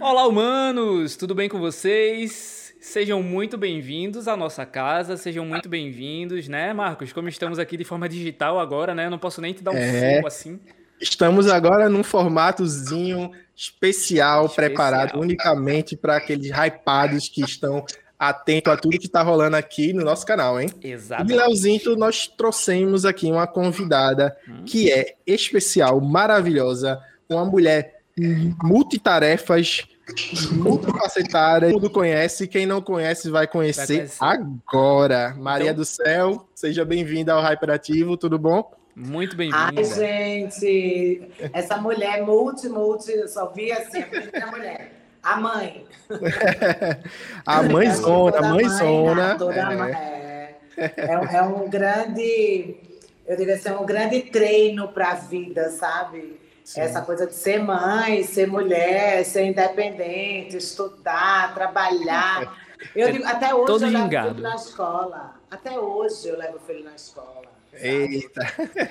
Olá, humanos! Tudo bem com vocês? Sejam muito bem-vindos à nossa casa, sejam muito bem-vindos, né, Marcos? Como estamos aqui de forma digital agora, né? Eu não posso nem te dar um é, assim. Estamos agora num formatozinho especial, especial. preparado unicamente para aqueles hypados que estão atentos a tudo que está rolando aqui no nosso canal, hein? Exato. E, Leozinho, nós trouxemos aqui uma convidada hum. que é especial, maravilhosa, uma mulher multitarefas, multifacetada, todo mundo conhece, quem não conhece vai conhecer, vai conhecer. agora. Maria então... do Céu, seja bem-vinda ao Hyperativo, tudo bom? Muito bem-vinda. Ai, gente, essa mulher multi, multi, eu só vi assim, a mulher. A mãe. a mãezona, a mãezona. É. Mãe, é. É, é um grande, eu diria assim, um grande treino para a vida, sabe? Sim. Essa coisa de ser mãe, ser mulher, ser independente, estudar, trabalhar. Eu digo, até hoje Todo eu levo filho na escola. Até hoje eu levo filho na escola. Sabe? Eita!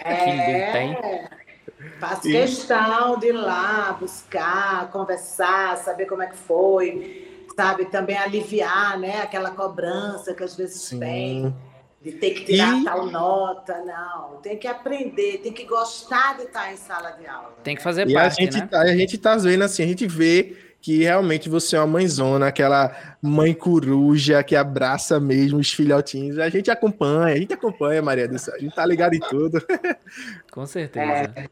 É, faço questão de ir lá buscar, conversar, saber como é que foi, sabe? Também aliviar, né? Aquela cobrança que às vezes Sim. tem de ter que tirar e... tal nota, não. Tem que aprender, tem que gostar de estar em sala de aula. Tem que fazer e parte, a gente né? Tá, a gente tá vendo assim, a gente vê que realmente você é uma mãezona, aquela mãe coruja que abraça mesmo os filhotinhos. A gente acompanha, a gente acompanha, Maria do Céu. A gente tá ligado em tudo. Com certeza. É.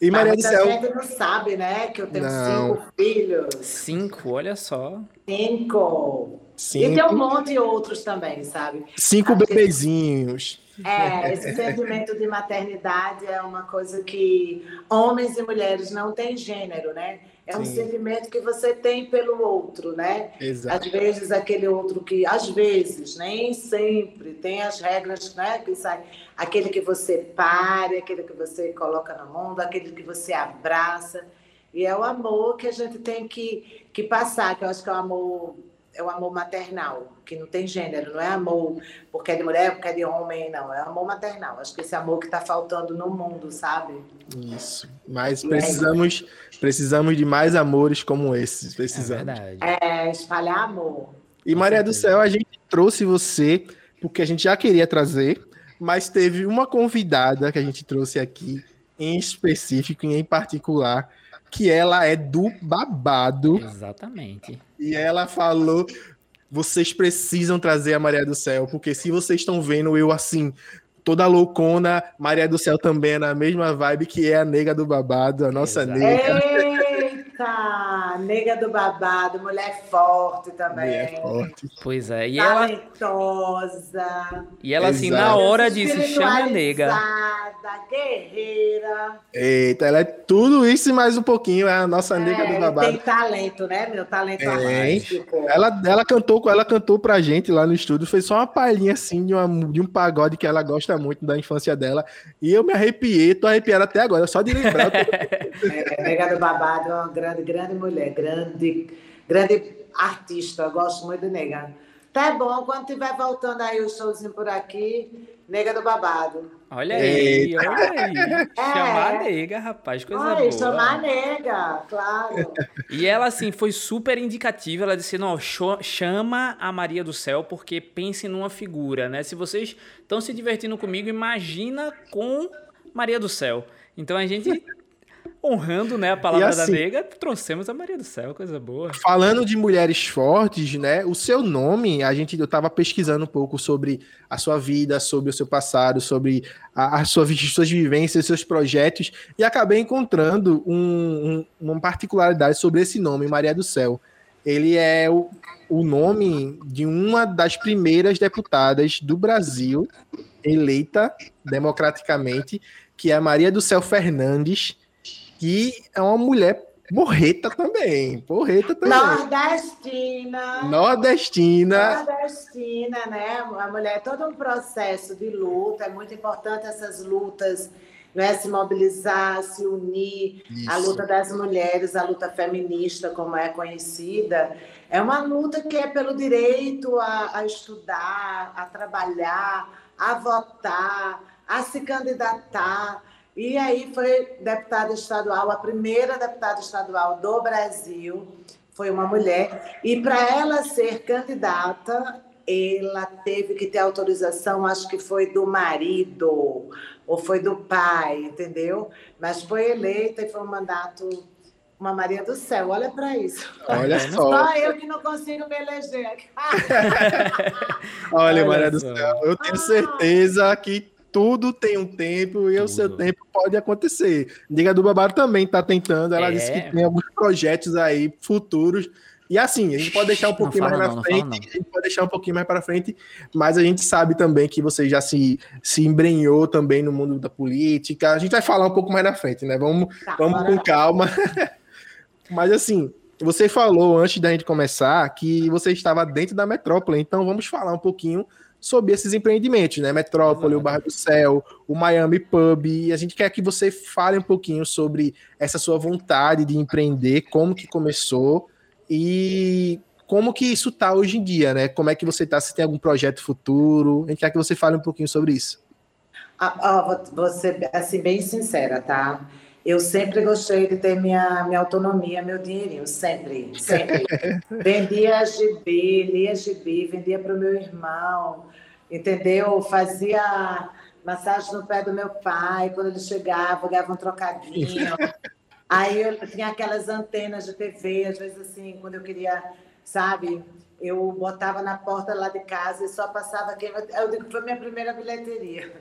E Maria do Céu. gente não sabe, né? Que eu tenho não. cinco filhos. Cinco, olha só. Cinco. Cinco. E tem um monte de outros também, sabe? Cinco Acho bebezinhos. É, esse sentimento de maternidade é uma coisa que homens e mulheres não têm gênero, né? É um Sim. sentimento que você tem pelo outro, né? Exato. Às vezes aquele outro que, às vezes, nem sempre tem as regras, né? Que sai, aquele que você pare, aquele que você coloca no mundo, aquele que você abraça. E é o amor que a gente tem que, que passar, que eu acho que é o amor é o amor maternal, que não tem gênero, não é amor porque é de mulher, porque é de homem, não, é amor maternal. Acho que esse amor que está faltando no mundo, sabe? Isso. Mas precisamos, precisamos de mais amores como esses, precisamos. É, verdade. é espalhar amor. E Maria do Céu, a gente trouxe você porque a gente já queria trazer, mas teve uma convidada que a gente trouxe aqui em específico e em particular que ela é do babado. Exatamente. E ela falou: vocês precisam trazer a Maria do Céu, porque se vocês estão vendo eu assim, toda loucona, Maria do Céu também é na mesma vibe que é a nega do babado, a nossa Exato. nega. Eita, nega do babado, mulher forte também. Mulher forte. Pois é, e Talentosa. ela E ela assim na hora disse chama nega. guerreira. Eita, ela é tudo isso e mais um pouquinho, é a nossa é, nega do babado. Tem talento, né, meu talento é. Ela ela cantou, ela cantou pra gente lá no estúdio, fez só uma palhinha assim de, uma, de um pagode que ela gosta muito da infância dela, e eu me arrepiei, tô arrepiado até agora, só de lembrar. é, nega do babado é uma grande, grande mulher, grande, grande artista. Eu gosto muito de Nega. Tá bom, quando tiver voltando aí o showzinho por aqui, Nega do Babado. Olha aí, olha aí. É. Chamar a nega, rapaz, coisa Ai, boa. chamar a nega, claro. E ela, assim, foi super indicativa. Ela disse: não, chama a Maria do Céu, porque pense numa figura, né? Se vocês estão se divertindo comigo, imagina com Maria do Céu. Então a gente honrando né, a palavra assim, da nega, trouxemos a Maria do Céu, coisa boa. Falando de mulheres fortes, né? O seu nome, a gente eu estava pesquisando um pouco sobre a sua vida, sobre o seu passado, sobre a, a sua, suas vivências, seus projetos, e acabei encontrando um, um, uma particularidade sobre esse nome, Maria do Céu. Ele é o, o nome de uma das primeiras deputadas do Brasil eleita democraticamente, que é a Maria do Céu Fernandes, que é uma mulher morreta também, porreta também. Nordestina. Nordestina. Nordestina, né? A mulher é todo um processo de luta, é muito importante essas lutas, né? se mobilizar, se unir. Isso. A luta das mulheres, a luta feminista, como é conhecida, é uma luta que é pelo direito a, a estudar, a trabalhar, a votar, a se candidatar. E aí foi deputada estadual, a primeira deputada estadual do Brasil, foi uma mulher. E para ela ser candidata, ela teve que ter autorização, acho que foi do marido ou foi do pai, entendeu? Mas foi eleita e foi um mandato uma Maria do Céu, olha para isso. Olha só. Só eu que não consigo me eleger. olha, olha, Maria só. do Céu, eu tenho certeza que tudo tem um tempo e tudo. o seu tempo pode acontecer. Diga do Babaro também está tentando. Ela é. disse que tem alguns projetos aí futuros. E assim, a gente pode deixar um pouquinho mais na frente, a gente pode deixar um pouquinho mais para frente, mas a gente sabe também que você já se, se embrenhou também no mundo da política. A gente vai falar um pouco mais na frente, né? Vamos, tá, vamos com calma. mas assim, você falou antes da gente começar que você estava dentro da metrópole, então vamos falar um pouquinho sobre esses empreendimentos, né? Metrópole, Exato. o Bar do Céu, o Miami Pub. E a gente quer que você fale um pouquinho sobre essa sua vontade de empreender, como que começou e como que isso tá hoje em dia, né? Como é que você tá? Se tem algum projeto futuro? A gente quer que você fale um pouquinho sobre isso. Ah, ah, vou ser assim, bem sincera, tá? Eu sempre gostei de ter minha, minha autonomia, meu dinheirinho, sempre, sempre. vendia gibi, lia gibi, vendia para o meu irmão, entendeu? Fazia massagem no pé do meu pai, quando ele chegava, ganhava um trocadinho. Aí eu tinha aquelas antenas de TV, às vezes assim, quando eu queria, sabe, eu botava na porta lá de casa e só passava quem. Eu digo que foi minha primeira bilheteria.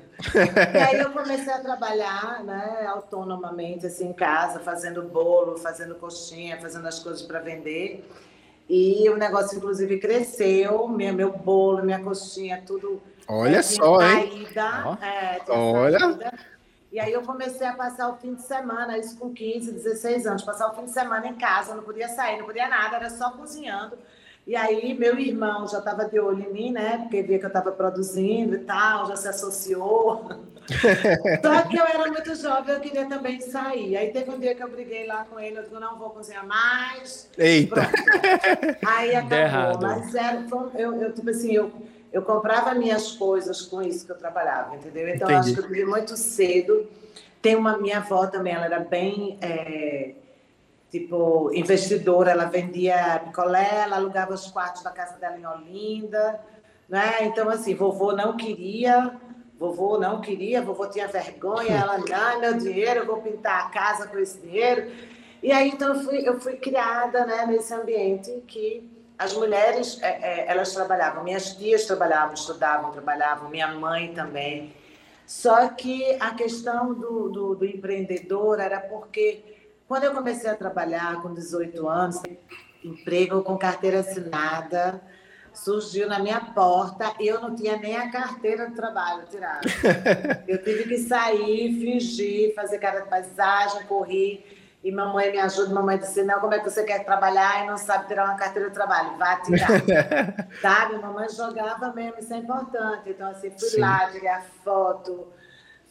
e aí eu comecei a trabalhar né, autonomamente, assim, em casa, fazendo bolo, fazendo coxinha, fazendo as coisas para vender. E o negócio, inclusive, cresceu. Meu, meu bolo, minha coxinha, tudo. Olha é, só, saída, hein? É, Olha. Saída. E aí eu comecei a passar o fim de semana, isso com 15, 16 anos, passar o fim de semana em casa, não podia sair, não podia nada, era só cozinhando e aí meu irmão já estava de olho em mim, né? Porque via que eu estava produzindo e tal, já se associou. Só que eu era muito jovem, eu queria também sair. Aí teve um dia que eu briguei lá com ele, eu digo, não vou cozinhar mais. Eita! Pronto. Aí acabou. Mas era, eu, eu, tipo assim, eu, eu comprava minhas coisas com isso que eu trabalhava, entendeu? Então Entendi. acho que eu vivi muito cedo. Tem uma minha avó também, ela era bem. É, tipo, investidora, ela vendia picolé, ela alugava os quartos da casa dela em Olinda, né? Então, assim, vovô não queria, vovô não queria, vovô tinha vergonha, ela, não, meu dinheiro, eu vou pintar a casa com esse dinheiro. E aí, então, eu fui, eu fui criada, né, nesse ambiente que as mulheres, é, é, elas trabalhavam, minhas tias trabalhavam, estudavam, trabalhavam, minha mãe também. Só que a questão do, do, do empreendedor era porque quando eu comecei a trabalhar com 18 anos, emprego com carteira assinada, surgiu na minha porta e eu não tinha nem a carteira de trabalho tirada. Eu tive que sair, fingir, fazer cara de paisagem, correr. E mamãe me ajuda, mamãe disse, não, como é que você quer trabalhar e não sabe tirar uma carteira de trabalho? Vá tirar. Sabe? Mamãe jogava mesmo, isso é importante. Então, assim, fui Sim. lá, tirei a foto,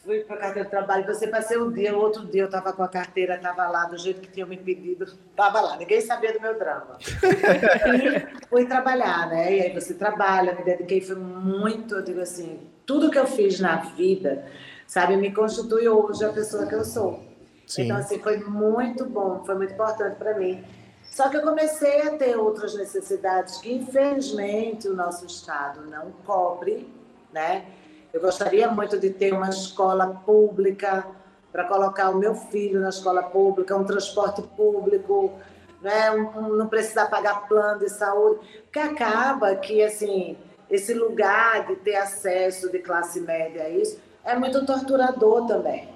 fui para a carteira de trabalho, você passei um dia, o outro dia eu estava com a carteira, estava lá, do jeito que tinham me pedido, estava lá, ninguém sabia do meu drama. e fui trabalhar, né? E aí você trabalha, me dediquei, foi muito, eu digo assim, tudo que eu fiz na vida, sabe, me constitui hoje a pessoa que eu sou. Sim. Então, assim, foi muito bom, foi muito importante para mim. Só que eu comecei a ter outras necessidades que, infelizmente, o nosso Estado não cobre, né? Eu gostaria muito de ter uma escola pública para colocar o meu filho na escola pública, um transporte público, né? Um, um, não precisar pagar plano de saúde, porque acaba que assim esse lugar de ter acesso de classe média a isso é muito torturador também.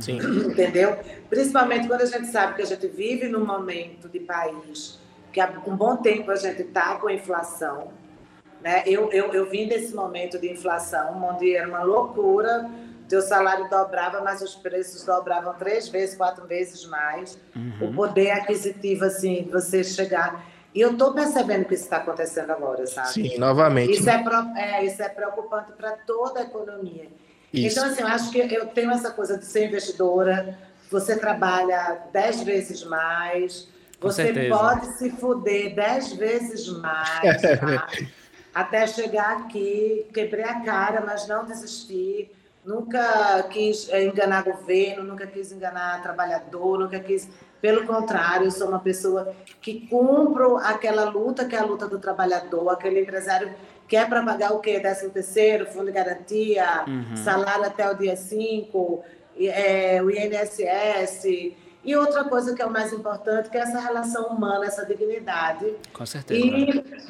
Sim. Entendeu? Principalmente quando a gente sabe que a gente vive num momento de país que há um bom tempo a gente está com inflação, né? Eu, eu, eu vim desse momento de inflação, onde era uma loucura, teu salário dobrava, mas os preços dobravam três vezes, quatro vezes mais. Uhum. O poder aquisitivo, assim, você chegar... E eu estou percebendo que isso está acontecendo agora, sabe? Sim, novamente. Isso, né? é, é, isso é preocupante para toda a economia. Isso. Então, assim, eu acho que eu tenho essa coisa de ser investidora, você trabalha dez vezes mais, você pode se fuder dez vezes mais, tá? Até chegar aqui, quebrei a cara, mas não desisti. nunca quis enganar governo, nunca quis enganar trabalhador, nunca quis. Pelo contrário, eu sou uma pessoa que cumpro aquela luta que é a luta do trabalhador, aquele empresário que é para pagar o quê? 13 terceiro, fundo de garantia, uhum. salário até o dia 5, é, o INSS. E outra coisa que é o mais importante, que é essa relação humana, essa dignidade. Com certeza.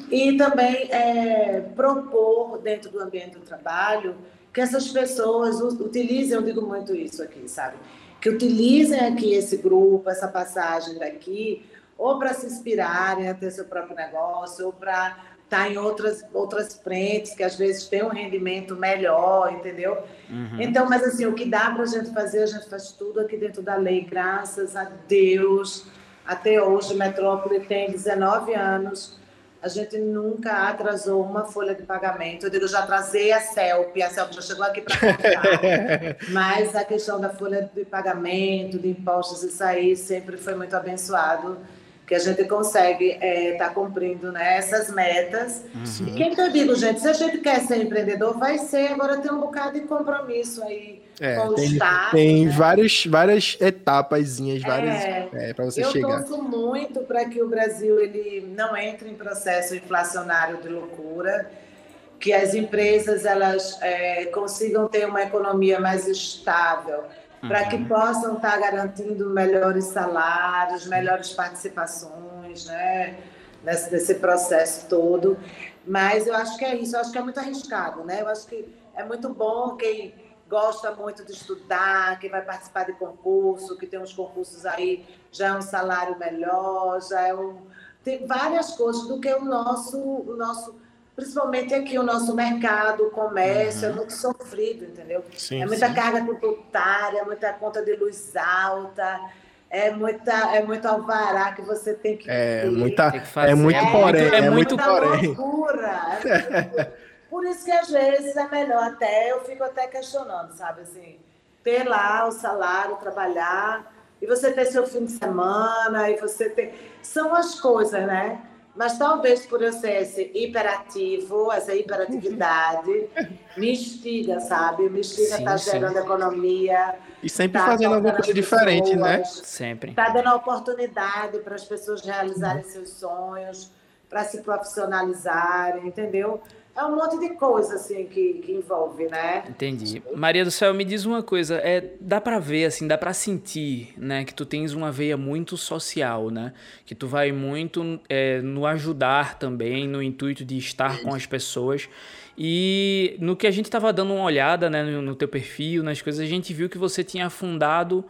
E, e também é, propor, dentro do ambiente do trabalho, que essas pessoas utilizem, eu digo muito isso aqui, sabe? Que utilizem aqui esse grupo, essa passagem daqui, ou para se inspirarem a ter seu próprio negócio, ou para estar tá em outras, outras frentes, que às vezes tem um rendimento melhor, entendeu? Uhum. Então, mas assim, o que dá para a gente fazer, a gente faz tudo aqui dentro da lei, graças a Deus. Até hoje, Metrópole tem 19 anos, a gente nunca atrasou uma folha de pagamento. Eu digo, já atrasei a CELP, a CELP já chegou aqui para contar. Mas a questão da folha de pagamento, de impostos, isso aí sempre foi muito abençoado que a gente consegue estar é, tá cumprindo né, essas metas. Uhum. E quem que eu digo, gente, se a gente quer ser empreendedor, vai ser, agora tem um bocado de compromisso aí é, com tem, o Estado. Tem né? várias, várias etapas, várias é, é para você eu chegar. Eu torço muito para que o Brasil ele não entre em processo inflacionário de loucura, que as empresas elas é, consigam ter uma economia mais estável, para que uhum. possam estar tá garantindo melhores salários, melhores participações, né? Nesse, nesse processo todo. Mas eu acho que é isso, eu acho que é muito arriscado, né? Eu acho que é muito bom quem gosta muito de estudar, quem vai participar de concurso, que tem uns concursos aí, já é um salário melhor, já é um. Tem várias coisas do que o nosso, o nosso principalmente aqui o nosso mercado, o comércio, é uhum. é muito sofrido, entendeu? Sim, é muita sim. carga tributária, muita conta de luz alta, é muita é muito alvará que você tem que é ter. muita que é muito é, porém é, é muito porém loucura, é por isso que às vezes é melhor até eu fico até questionando sabe assim ter lá o salário trabalhar e você ter seu fim de semana e você ter são as coisas né mas talvez por eu ser esse hiperativo, essa hiperatividade, me instiga, sabe? Me instiga tá gerando economia. E sempre tá fazendo alguma coisa diferente, né? Sempre. Está dando oportunidade para as pessoas realizarem uhum. seus sonhos, para se profissionalizarem, entendeu? É um monte de coisa assim que, que envolve, né? Entendi. Maria do Céu, me diz uma coisa, é, dá para ver assim, dá para sentir, né, que tu tens uma veia muito social, né? Que tu vai muito é, no ajudar também, no intuito de estar com as pessoas. E no que a gente estava dando uma olhada, né, no, no teu perfil, nas coisas, a gente viu que você tinha fundado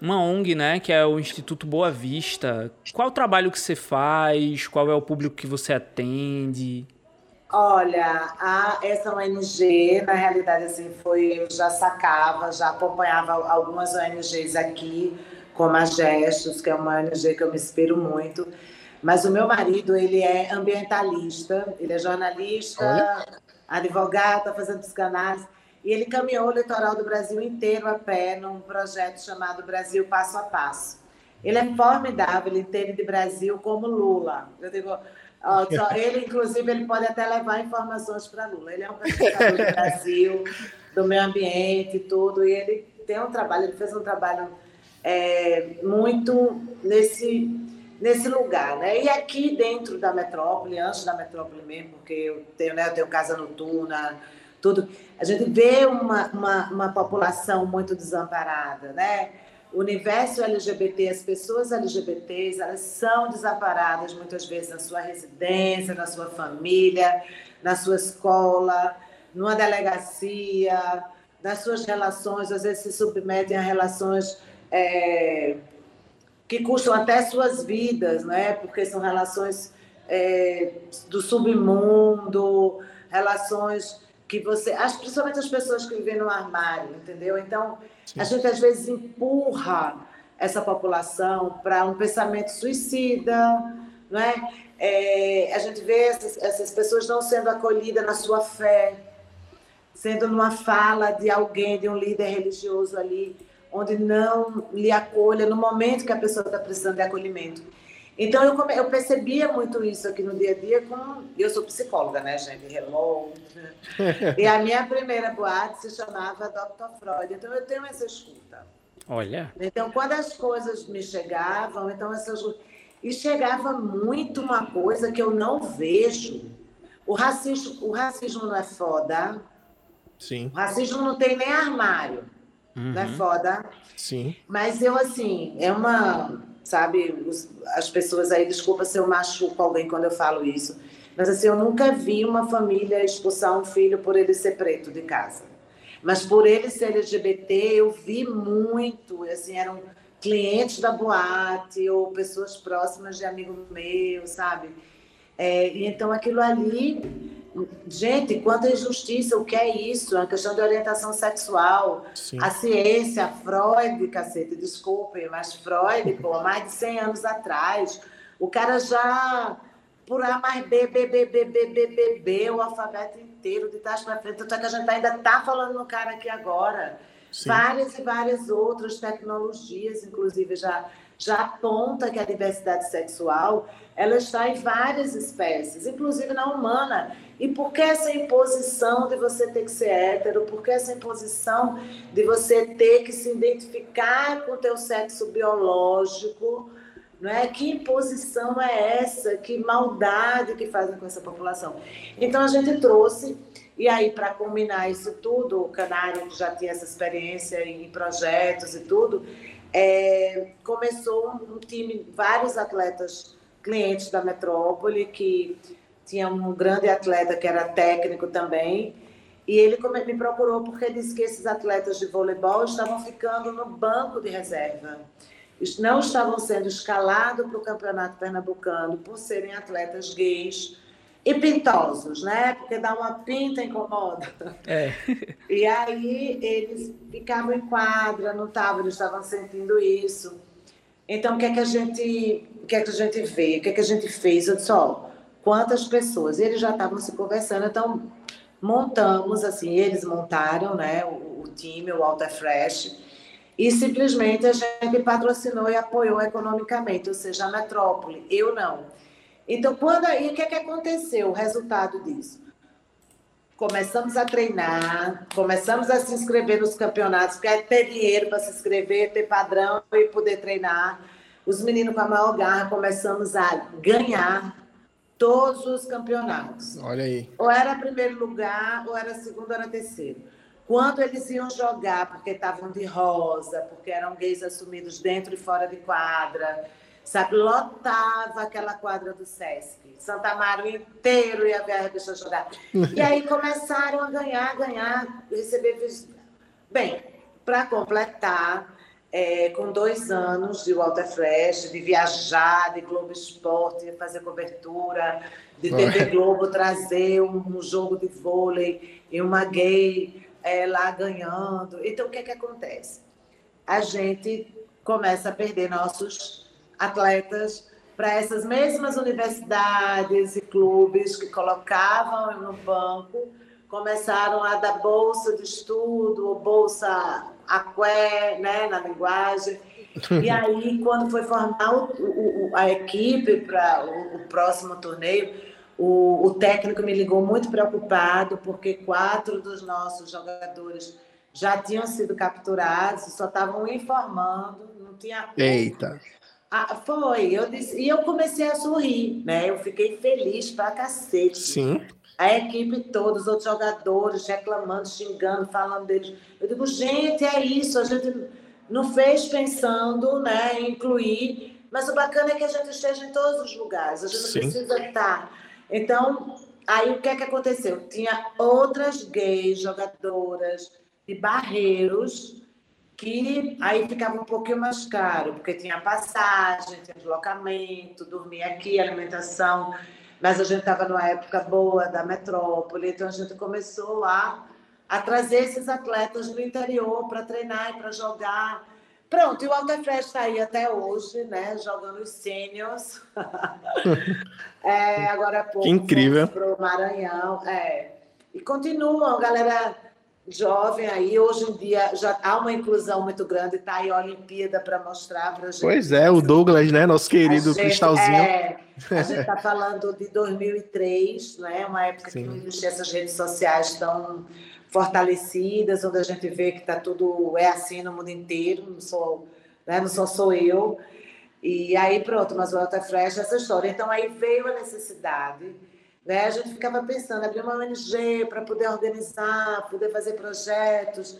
uma ONG, né, que é o Instituto Boa Vista. Qual o trabalho que você faz? Qual é o público que você atende? Olha, a, essa ONG, na realidade, assim, foi, eu já sacava, já acompanhava algumas ONGs aqui, como a Gestos, que é uma ONG que eu me inspiro muito. Mas o meu marido, ele é ambientalista, ele é jornalista, Olha. advogado, está fazendo psicanálise. E ele caminhou o litoral do Brasil inteiro a pé num projeto chamado Brasil Passo a Passo. Ele é formidável, ele entende de Brasil como Lula. Eu digo, só ele, inclusive, ele pode até levar informações para Lula. Ele é um pesquisador do Brasil, do meio ambiente e tudo, e ele tem um trabalho, ele fez um trabalho é, muito nesse, nesse lugar, né? E aqui dentro da metrópole, antes da metrópole mesmo, porque eu tenho, né, eu tenho casa noturna, tudo, a gente vê uma, uma, uma população muito desamparada, né? O universo LGBT, as pessoas LGBTs, elas são desamparadas muitas vezes na sua residência, na sua família, na sua escola, numa delegacia, nas suas relações, às vezes se submetem a relações é, que custam até suas vidas, né? porque são relações é, do submundo, relações que você. Principalmente as pessoas que vivem no armário, entendeu? Então, Sim. A gente às vezes empurra essa população para um pensamento suicida, não é? é a gente vê essas, essas pessoas não sendo acolhidas na sua fé, sendo numa fala de alguém, de um líder religioso ali, onde não lhe acolha no momento que a pessoa está precisando de acolhimento. Então eu, come... eu percebia muito isso aqui no dia a dia com. Eu sou psicóloga, né, gente? Hello. e a minha primeira boate se chamava Dr. Freud. Então eu tenho essa escuta. Olha. Então, quando as coisas me chegavam, então essas. E chegava muito uma coisa que eu não vejo. O racismo, o racismo não é foda. Sim. O racismo não tem nem armário. Uhum. Não é uhum. foda? Sim. Mas eu, assim, é uma sabe? as pessoas aí, desculpa se eu machuco alguém quando eu falo isso, mas assim, eu nunca vi uma família expulsar um filho por ele ser preto de casa. Mas por ele ser LGBT, eu vi muito, assim, eram clientes da boate ou pessoas próximas de amigo meu, sabe? É, então aquilo ali Gente, quanta injustiça, o que é isso? Uma questão de orientação sexual. Sim. A ciência, Freud, cacete, desculpe, mas Freud, pô, mais de 100 anos atrás, o cara já, por A mais B, B, B, B, B, B, B, B, o alfabeto inteiro, de trás para frente, tanto é que a gente ainda está falando no cara aqui agora. Sim. Várias e várias outras tecnologias, inclusive, já, já aponta que a diversidade sexual ela está em várias espécies, inclusive na humana. E por que essa imposição de você ter que ser hétero? Por que essa imposição de você ter que se identificar com o teu sexo biológico? Não é? Que imposição é essa? Que maldade que fazem com essa população? Então a gente trouxe, e aí para combinar isso tudo, o Canário que já tinha essa experiência em projetos e tudo, é, começou um time, vários atletas clientes da metrópole que tinha um grande atleta que era técnico também. E ele me procurou porque disse que esses atletas de voleibol estavam ficando no banco de reserva. Não estavam sendo escalados para o campeonato pernambucano por serem atletas gays e pintosos, né? Porque dá uma pinta incomoda. É. E aí eles ficavam em quadra, não estavam, eles estavam sentindo isso. Então, o que é que a gente, o que é que a gente vê? O que é que a gente fez? Eu disse, ó, quantas pessoas? Eles já estavam se conversando, então montamos, assim, eles montaram, né, o, o time, o Alta Fresh, e simplesmente a gente patrocinou e apoiou economicamente, ou seja, a metrópole. Eu não. Então, quando aí, o que é que aconteceu? O resultado disso? começamos a treinar, começamos a se inscrever nos campeonatos, porque é ter dinheiro para se inscrever, ter padrão e poder treinar. Os meninos com a maior garra começamos a ganhar todos os campeonatos. Olha aí. Ou era primeiro lugar, ou era segundo, ou era terceiro. Quando eles iam jogar, porque estavam de rosa, porque eram gays assumidos dentro e fora de quadra, sabe? Lotava aquela quadra do Sesc. Santa Amaro inteiro ia ver a revista jogar. E aí começaram a ganhar, ganhar, receber. Bem, para completar, é, com dois anos de Walter Fresh, de viajar, de Globo Esporte, fazer cobertura, de TV Globo trazer um, um, jogo de vôlei e uma gay é, lá ganhando. Então, o que, é que acontece? A gente começa a perder nossos atletas para essas mesmas universidades e clubes que colocavam no banco, começaram a dar bolsa de estudo, ou bolsa aqué, né, na linguagem. E aí, quando foi formar o, o, a equipe para o, o, próximo torneio, o, técnico me ligou muito preocupado, porque quatro dos nossos jogadores já tinham sido capturados, só estavam informando, não tinha. Eita! Ah, foi, eu disse, e eu comecei a sorrir, né? Eu fiquei feliz pra cacete. Sim. A equipe toda, os outros jogadores reclamando, xingando, falando deles. Eu digo, gente, é isso, a gente não fez pensando né, em incluir, mas o bacana é que a gente esteja em todos os lugares, a gente Sim. precisa estar. Então, aí o que é que aconteceu? Tinha outras gays jogadoras de Barreiros que aí ficava um pouquinho mais caro, porque tinha passagem, tinha deslocamento, dormir aqui, alimentação, mas a gente estava numa época boa da metrópole, então a gente começou lá a trazer esses atletas do interior para treinar e para jogar. Pronto, e o Altefresh está aí até hoje, né, jogando os sêniors. é, agora há pouco, que incrível. para o Maranhão. É. E continuam, a galera jovem aí, hoje em dia já há uma inclusão muito grande, tá aí a Olimpíada para mostrar para gente. Pois é, o Douglas, né, nosso querido gente, Cristalzinho. É, a gente está falando de 2003, né, uma época Sim. que não existia essas redes sociais tão fortalecidas, onde a gente vê que tá tudo é assim no mundo inteiro, não sou, né, não só sou eu. E aí pronto, mas o Alta Fresh essa história. Então aí veio a necessidade né? A gente ficava pensando, abrir uma ONG para poder organizar, poder fazer projetos.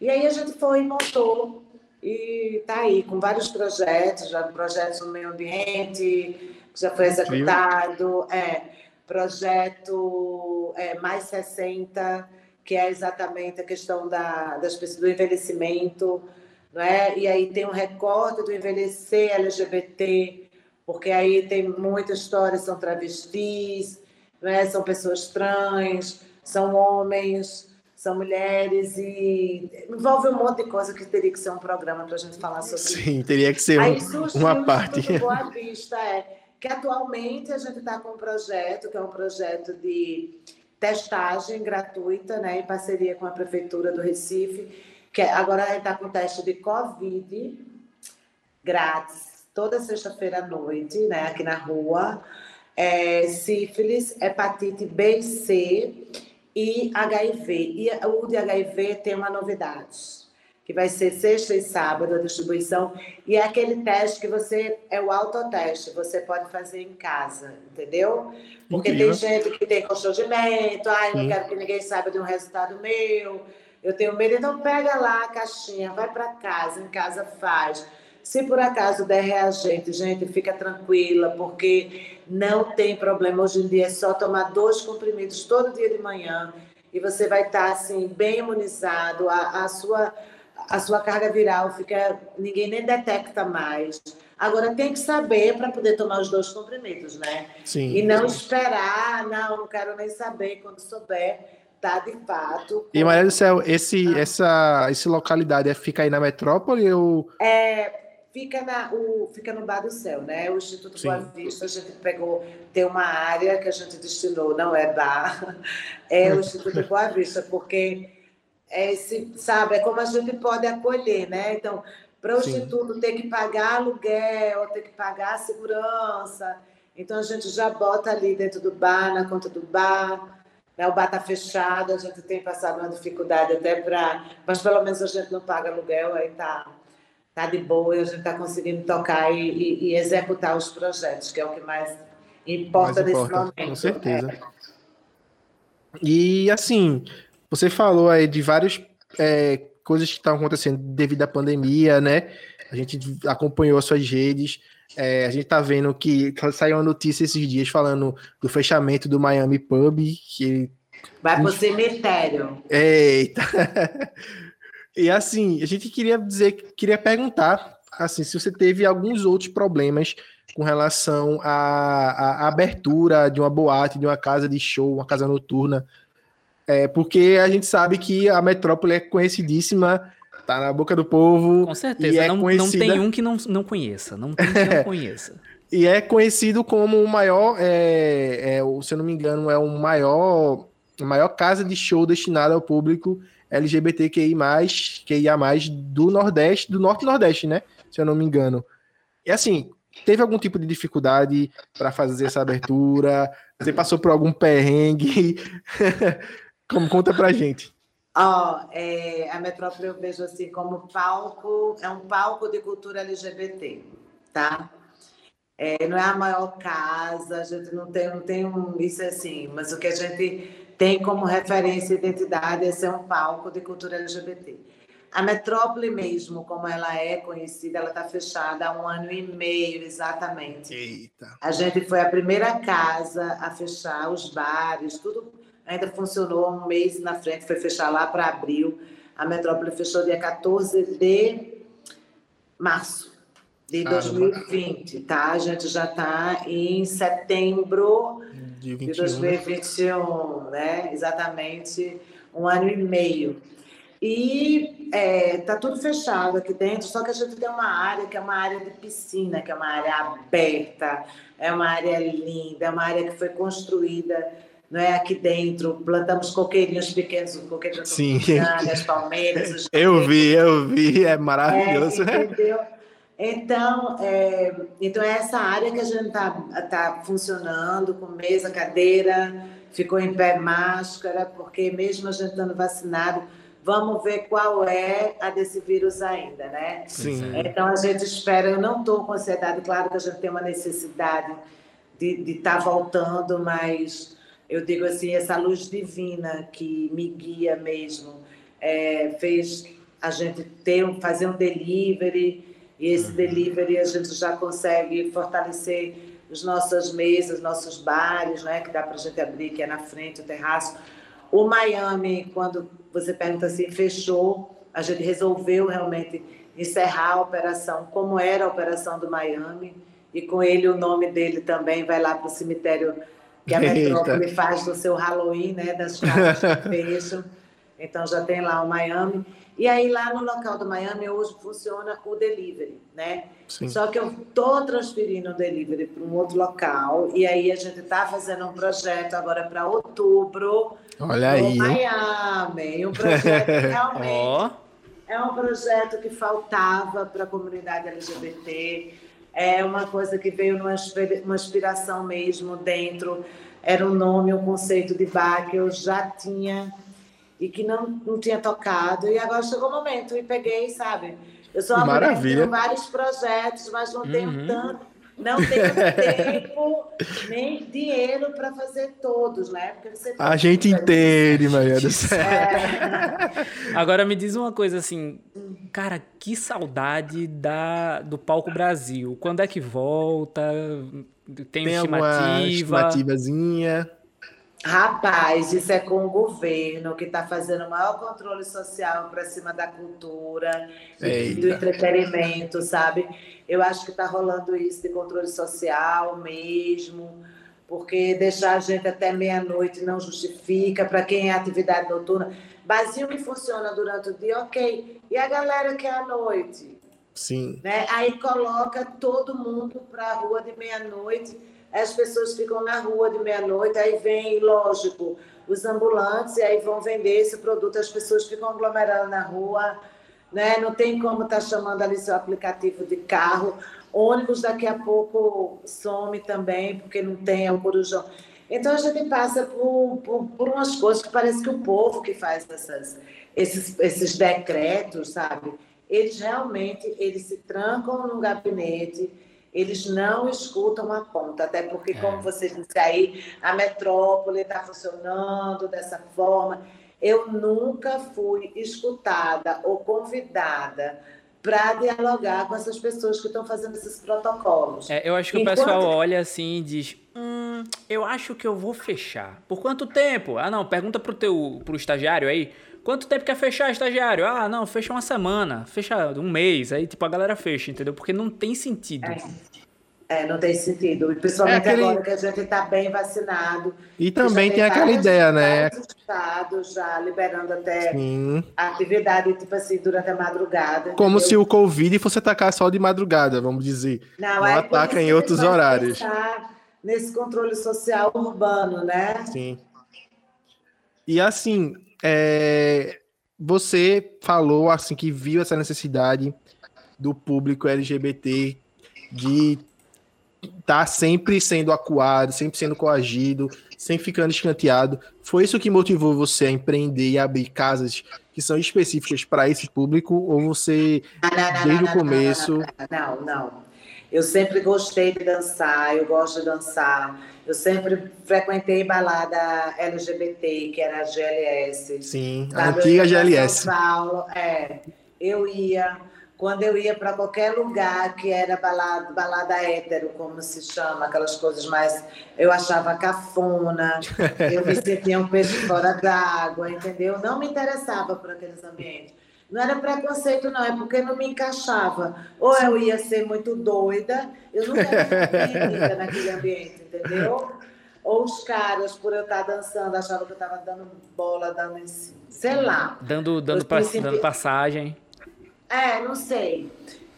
E aí a gente foi e montou. E está aí, com vários projetos, já projetos no meio ambiente, que já foi executado, é, projeto é, Mais 60, que é exatamente a questão da, das pessoas, do envelhecimento, não é? E aí tem um recorte do envelhecer LGBT, porque aí tem muitas histórias, são travestis, né? são pessoas trans, são homens, são mulheres e envolve um monte de coisa que teria que ser um programa para a gente falar sobre Sim, teria que ser um, uma parte. Boa Vista é que atualmente a gente está com um projeto que é um projeto de testagem gratuita, né, em parceria com a prefeitura do Recife, que é, agora a gente está com teste de Covid grátis toda sexta-feira à noite, né, aqui na rua é, sífilis, hepatite B e C e HIV. E o de HIV tem uma novidade, que vai ser sexta e sábado a distribuição, e é aquele teste que você, é o autoteste, você pode fazer em casa, entendeu? Porque Incrível. tem gente que tem constrangimento, ai, não quero que ninguém saiba de um resultado meu, eu tenho medo, então pega lá a caixinha, vai para casa, em casa faz. Se por acaso der reagente, gente, fica tranquila, porque não tem problema. Hoje em dia é só tomar dois comprimidos todo dia de manhã e você vai estar assim bem imunizado. A, a sua a sua carga viral fica ninguém nem detecta mais. Agora tem que saber para poder tomar os dois comprimidos, né? Sim. E não esperar, não, não quero nem saber quando souber tá de fato. E Maria do Céu, esse, essa, essa localidade é, fica aí na metrópole ou. É, fica, na, o, fica no Bar do Céu, né? O Instituto Sim. Boa Vista, a gente pegou, tem uma área que a gente destinou, não é bar, é o Instituto Boa Vista, porque é esse, sabe, é como a gente pode acolher, né? Então, para o Sim. Instituto ter que pagar aluguel, ter que pagar segurança, então a gente já bota ali dentro do bar, na conta do bar, né? o bar está fechado, a gente tem passado uma dificuldade até para. Mas pelo menos a gente não paga aluguel, aí tá tá de boa e a gente está conseguindo tocar e, e, e, executar os projetos, que é o que mais importa, mais importa nesse momento. Com certeza. É. E assim, você falou aí de várias é, coisas que estão acontecendo devido à pandemia, né? A gente acompanhou as suas redes. É, a gente tá vendo que saiu uma notícia esses dias falando do fechamento do Miami Pub, que vai pro cemitério. Eita! E assim, a gente queria dizer, queria perguntar, assim, se você teve alguns outros problemas com relação à, à abertura de uma boate, de uma casa de show, uma casa noturna, é, porque a gente sabe que a metrópole é conhecidíssima, tá na boca do povo. Com certeza, é não, conhecida... não tem um que não, não conheça, não tem que não conheça. e é conhecido como o maior, é, é, se eu não me engano, é o maior, a maior casa de show destinada ao público LGBTQI+, QIA+, do Nordeste, do Norte e Nordeste, né? Se eu não me engano. E assim, teve algum tipo de dificuldade para fazer essa abertura? Você passou por algum perrengue? Como conta pra gente? Oh, é, a Metrópole eu vejo assim como palco, é um palco de cultura LGBT, tá? É, não é a maior casa, a gente não tem, não tem um, isso assim, mas o que a gente tem como referência e identidade esse é um palco de cultura LGBT. A metrópole mesmo, como ela é conhecida, ela está fechada há um ano e meio exatamente. Eita. A gente foi a primeira casa a fechar os bares, tudo ainda funcionou um mês na frente, foi fechar lá para abril. A metrópole fechou dia 14 de março de 2020, tá? A gente já está em setembro de, 21. de 2021, né? Exatamente um ano e meio. E é, tá tudo fechado aqui dentro, só que a gente tem uma área que é uma área de piscina, que é uma área aberta, é uma área linda, é uma área que foi construída não é aqui dentro, plantamos coqueirinhos pequenos, coqueirinhos Sim. as palmeiras. Os eu vi, eu vi, é maravilhoso. É, entendeu? Então, é, então é essa área que a gente está tá funcionando, com mesa, cadeira, ficou em pé máscara, porque mesmo a gente estando vacinado, vamos ver qual é a desse vírus ainda, né? Sim. Então a gente espera, eu não estou com ansiedade, claro que a gente tem uma necessidade de estar tá voltando, mas eu digo assim, essa luz divina que me guia mesmo, é, fez a gente ter, fazer um delivery, e esse uhum. delivery a gente já consegue fortalecer as nossas mesas, nossos bares, né, que dá para a gente abrir, que é na frente, o terraço. O Miami, quando você pergunta assim, fechou, a gente resolveu realmente encerrar a operação, como era a operação do Miami, e com ele o nome dele também vai lá para o cemitério que a metrópole Eita. faz do seu Halloween, né, das casas que fecham. Então já tem lá o Miami. E aí lá no local do Miami hoje funciona o delivery, né? Sim. Só que eu tô transferindo o delivery para um outro local e aí a gente está fazendo um projeto agora para outubro. Olha aí. Miami, um projeto realmente oh. é um projeto que faltava para a comunidade LGBT. É uma coisa que veio numa uma inspiração mesmo dentro. Era um nome, um conceito de bar que eu já tinha e que não, não tinha tocado. E agora chegou o momento e peguei, sabe? Eu sou uma Maravilha. mulher vários projetos, mas não tenho uhum. tanto, não tenho tempo nem dinheiro para fazer todos, né? Porque você a gente entende, Maria do céu. É. Agora me diz uma coisa assim, cara, que saudade da, do Palco Brasil. Quando é que volta? Tem, Tem estimativa? estimativa Rapaz, isso é com o governo que está fazendo o maior controle social para cima da cultura e do entretenimento, sabe? Eu acho que está rolando isso de controle social mesmo, porque deixar a gente até meia-noite não justifica para quem é atividade noturna. Barzinho que funciona durante o dia, ok. E a galera que é à noite? Sim. Né? Aí coloca todo mundo para a rua de meia-noite as pessoas ficam na rua de meia-noite, aí vem, lógico, os ambulantes, e aí vão vender esse produto, as pessoas ficam aglomerando na rua, né? não tem como estar tá chamando ali seu aplicativo de carro, ônibus daqui a pouco some também, porque não tem, é o corujão. Então a gente passa por, por, por, umas coisas que parece que o povo que faz essas, esses, esses decretos, sabe? Eles realmente eles se trancam num gabinete, eles não escutam a ponta, até porque, é. como você disse aí, a metrópole está funcionando dessa forma. Eu nunca fui escutada ou convidada para dialogar com essas pessoas que estão fazendo esses protocolos. É, eu acho que Enquanto... o pessoal olha assim e diz: hum, eu acho que eu vou fechar. Por quanto tempo? Ah, não, pergunta pro teu pro estagiário aí. Quanto tempo quer fechar, estagiário? Ah, não, fecha uma semana, fecha um mês. Aí, tipo, a galera fecha, entendeu? Porque não tem sentido. É. É, não tem sentido. Principalmente é aquele... agora que a gente está bem vacinado. E também tem aquela ideia, né? Estados já liberando até Sim. a atividade, tipo assim, durante a madrugada. Como entendeu? se o Covid fosse atacar só de madrugada, vamos dizer. Não, não é ataca em outros horários. Nesse controle social urbano, né? Sim. E assim, é, você falou assim que viu essa necessidade do público LGBT de estar tá sempre sendo acuado, sempre sendo coagido, sempre ficando escanteado. Foi isso que motivou você a empreender e abrir casas que são específicas para esse público ou você não, não, não, desde o começo? Não, não. Eu sempre gostei de dançar, eu gosto de dançar. Eu sempre frequentei balada LGBT, que era a GLS. Sim, a antiga GLS. São Paulo, é. Eu ia, quando eu ia para qualquer lugar que era balada, balada hétero, como se chama, aquelas coisas mais. Eu achava cafona, eu me sentia um peixe fora d'água, entendeu? Não me interessava por aqueles ambientes. Não era preconceito, não, é porque não me encaixava. Ou eu ia ser muito doida, eu nunca ia naquele ambiente, entendeu? Ou os caras, por eu estar dançando, achavam que eu estava dando bola, dando, sei lá. Dando, dando, dando passagem. É, não sei.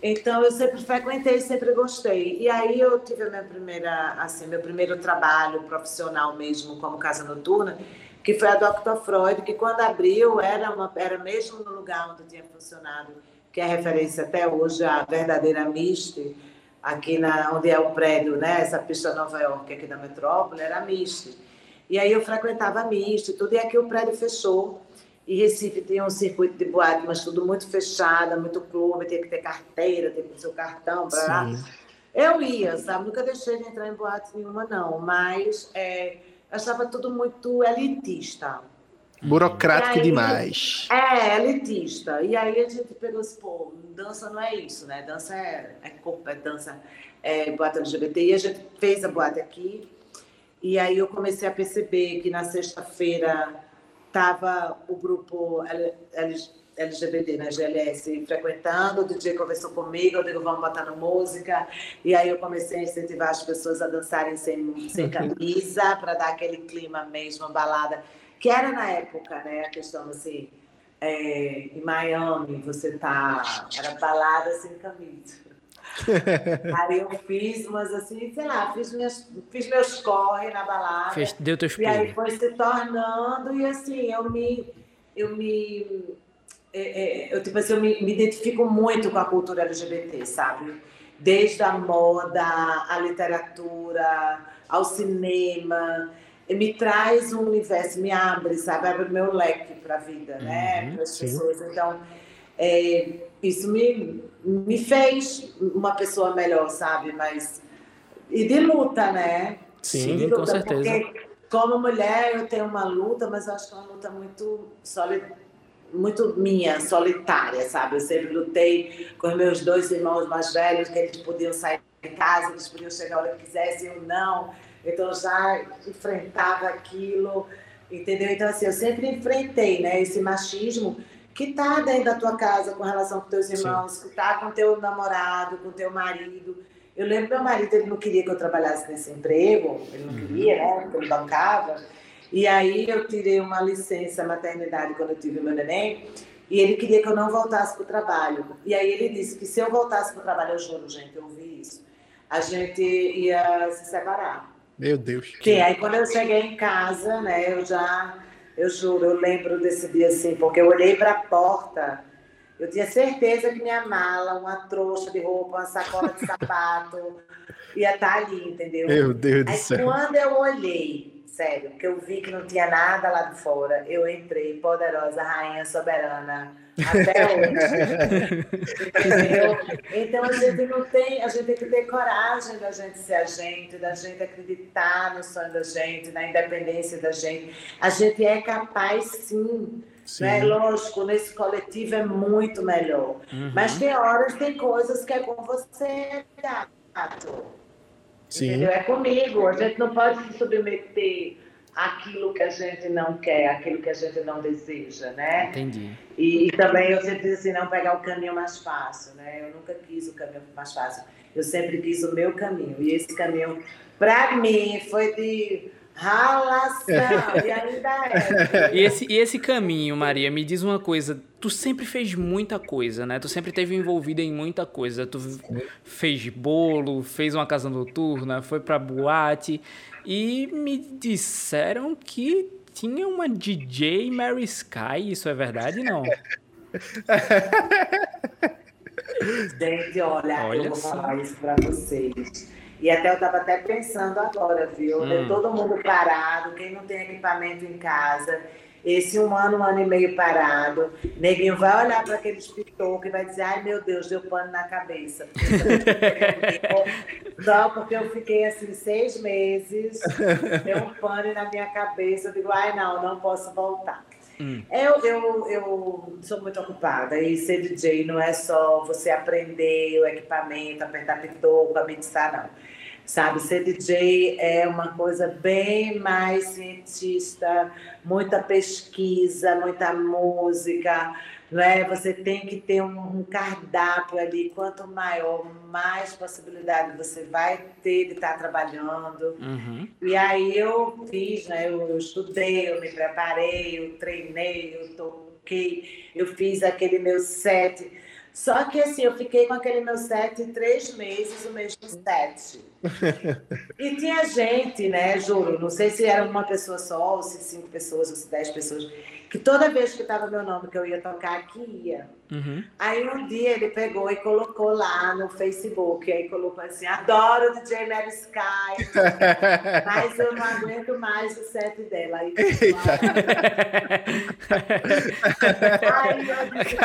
Então eu sempre frequentei, sempre gostei. E aí eu tive a minha primeira, assim, meu primeiro trabalho profissional mesmo como casa noturna, que foi a Dr. Freud, que quando abriu era uma era mesmo no lugar onde tinha funcionado, que é referência até hoje a verdadeira Misty, aqui na onde é o prédio, né, essa pista Nova York aqui da metrópole, era a Misty. E aí eu frequentava a Misty, tudo e aqui o prédio fechou. E Recife tinha um circuito de boate, mas tudo muito fechado, muito clube, tinha que ter carteira, tinha que ter seu cartão, blá, Eu ia, sabe? Nunca deixei de entrar em boate nenhuma, não. Mas é, achava tudo muito elitista. Burocrático aí, demais. É, elitista. E aí a gente pegou assim, pô, dança não é isso, né? Dança é, é corpo, é dança, é boate LGBT. E a gente fez a boate aqui. E aí eu comecei a perceber que na sexta-feira estava o grupo LGBT, né, GLS, frequentando, o DJ conversou comigo, eu digo, vamos botar no música, e aí eu comecei a incentivar as pessoas a dançarem sem, sem camisa, para dar aquele clima mesmo, balada, que era na época, né, a questão assim, é, em Miami, você tá, era balada sem camisa. aí eu fiz, mas assim, sei lá, fiz, minhas, fiz meus corre na balada. Fez, deu teus E aí foi se tornando, e assim, eu me. Eu me. É, é, eu, tipo assim, eu me, me identifico muito com a cultura LGBT, sabe? Desde a moda, a literatura, ao cinema me traz um universo, me abre, sabe? Abre o meu leque para a vida, né? Uhum, para as pessoas. Então, é, isso me, me fez uma pessoa melhor, sabe? Mas. E de luta, né? Sim, luta, com certeza. Porque, como mulher, eu tenho uma luta, mas eu acho que é uma luta muito sólida muito minha, solitária, sabe? Eu sempre lutei com os meus dois irmãos mais velhos, que eles podiam sair de casa, eles podiam chegar a hora que quisessem, eu não. Então eu já enfrentava aquilo, entendeu? Então assim, eu sempre enfrentei, né, esse machismo que está dentro da tua casa com relação com teus irmãos, Sim. que está com teu namorado, com teu marido. Eu lembro meu marido, ele não queria que eu trabalhasse nesse emprego, ele não uhum. queria, né? Porque ele bancava. E aí eu tirei uma licença maternidade quando eu tive meu neném, e ele queria que eu não voltasse para o trabalho. E aí ele disse que se eu voltasse para o trabalho, eu juro, gente, eu ouvi isso, a gente ia se separar. Meu Deus. Sim, aí quando eu cheguei em casa, né, eu já eu juro, eu lembro desse dia assim, porque eu olhei para a porta, eu tinha certeza que minha mala, uma trouxa de roupa, uma sacola de sapato, ia estar tá ali, entendeu? Meu Deus do Aí, céu. quando eu olhei, sério, que eu vi que não tinha nada lá de fora, eu entrei, poderosa, rainha soberana, até hoje. Entendeu? Então a gente não tem, a gente tem que ter coragem da gente ser a gente, da gente acreditar no sonho da gente, na independência da gente. A gente é capaz sim. sim. Né? Lógico, nesse coletivo é muito melhor. Uhum. Mas tem horas, tem coisas que é com você, gato. Sim. Entendeu? É comigo. A gente não pode se submeter aquilo que a gente não quer, aquilo que a gente não deseja, né? Entendi. E, e, também eu sempre disse assim, não pegar o caminho mais fácil, né? Eu nunca quis o caminho mais fácil. Eu sempre quis o meu caminho. E esse caminho, para mim, foi de ralação e ainda é. E esse, e esse caminho, Maria, me diz uma coisa. Tu sempre fez muita coisa, né? Tu sempre esteve envolvida em muita coisa. Tu fez bolo, fez uma casa noturna, foi pra boate. E me disseram que tinha uma DJ Mary Sky, isso é verdade não? Gente, olha, olha eu vou só. falar isso para vocês. E até eu estava até pensando agora, viu? Hum. Todo mundo parado, quem não tem equipamento em casa esse um ano, um ano e meio parado, neguinho vai olhar para aquele pitocos e vai dizer, ai meu Deus, deu pano na cabeça. Só porque eu fiquei assim seis meses, deu um pano na minha cabeça, eu digo, ai não, não posso voltar. Hum. Eu, eu, eu sou muito ocupada e ser DJ não é só você aprender o equipamento, apertar pitoco, mixar, não sabe? Ser DJ é uma coisa bem mais cientista, muita pesquisa, muita música, não é? Você tem que ter um, cardápio ali. Quanto maior, mais possibilidade você vai ter de estar trabalhando. Uhum. E aí eu fiz, né? Eu, eu estudei, eu me preparei, eu treinei, eu toquei, eu fiz aquele meu set Só que assim, eu fiquei com aquele meu set três meses, o mesmo set. e tinha gente, né, juro, não sei se era uma pessoa só, ou se cinco pessoas, ou se dez pessoas, que toda vez que estava meu nome que eu ia tocar aqui ia. Uhum. Aí um dia ele pegou e colocou lá no Facebook, aí colocou assim, adoro o DJ Mary Sky, mas eu não aguento mais o set dela. Aí, aí eu disse,